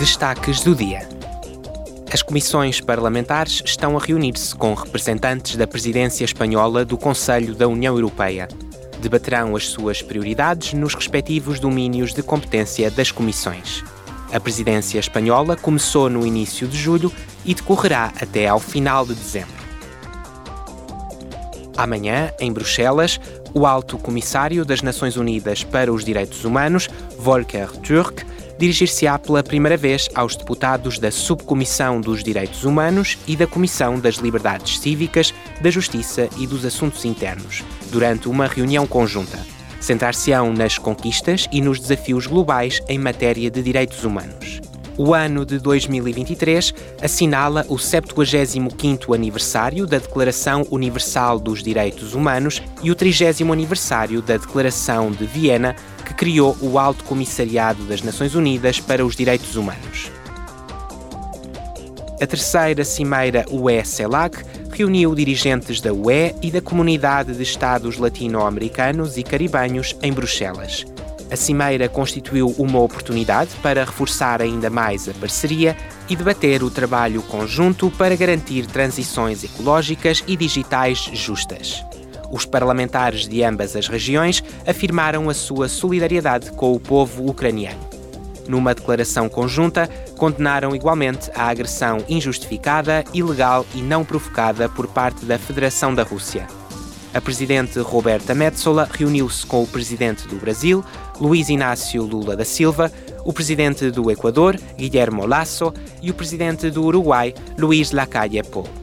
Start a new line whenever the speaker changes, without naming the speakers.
Destaques do dia. As comissões parlamentares estão a reunir-se com representantes da presidência espanhola do Conselho da União Europeia. Debaterão as suas prioridades nos respectivos domínios de competência das comissões. A presidência espanhola começou no início de julho e decorrerá até ao final de dezembro. Amanhã, em Bruxelas, o Alto Comissário das Nações Unidas para os Direitos Humanos, Volker Türk, dirigir-se-á pela primeira vez aos deputados da Subcomissão dos Direitos Humanos e da Comissão das Liberdades Cívicas, da Justiça e dos Assuntos Internos, durante uma reunião conjunta. Centrar-se-ão nas conquistas e nos desafios globais em matéria de direitos humanos. O ano de 2023 assinala o 75º aniversário da Declaração Universal dos Direitos Humanos e o 30 aniversário da Declaração de Viena, que criou o Alto Comissariado das Nações Unidas para os Direitos Humanos. A terceira cimeira UE-CELAC reuniu dirigentes da UE e da Comunidade de Estados Latino-Americanos e Caribenhos em Bruxelas. A cimeira constituiu uma oportunidade para reforçar ainda mais a parceria e debater o trabalho conjunto para garantir transições ecológicas e digitais justas. Os parlamentares de ambas as regiões afirmaram a sua solidariedade com o povo ucraniano. Numa declaração conjunta, condenaram igualmente a agressão injustificada, ilegal e não provocada por parte da Federação da Rússia. A presidente Roberta Metsola reuniu-se com o presidente do Brasil, Luiz Inácio Lula da Silva, o presidente do Equador, Guillermo Lasso, e o presidente do Uruguai, Luiz Lacalle Pou.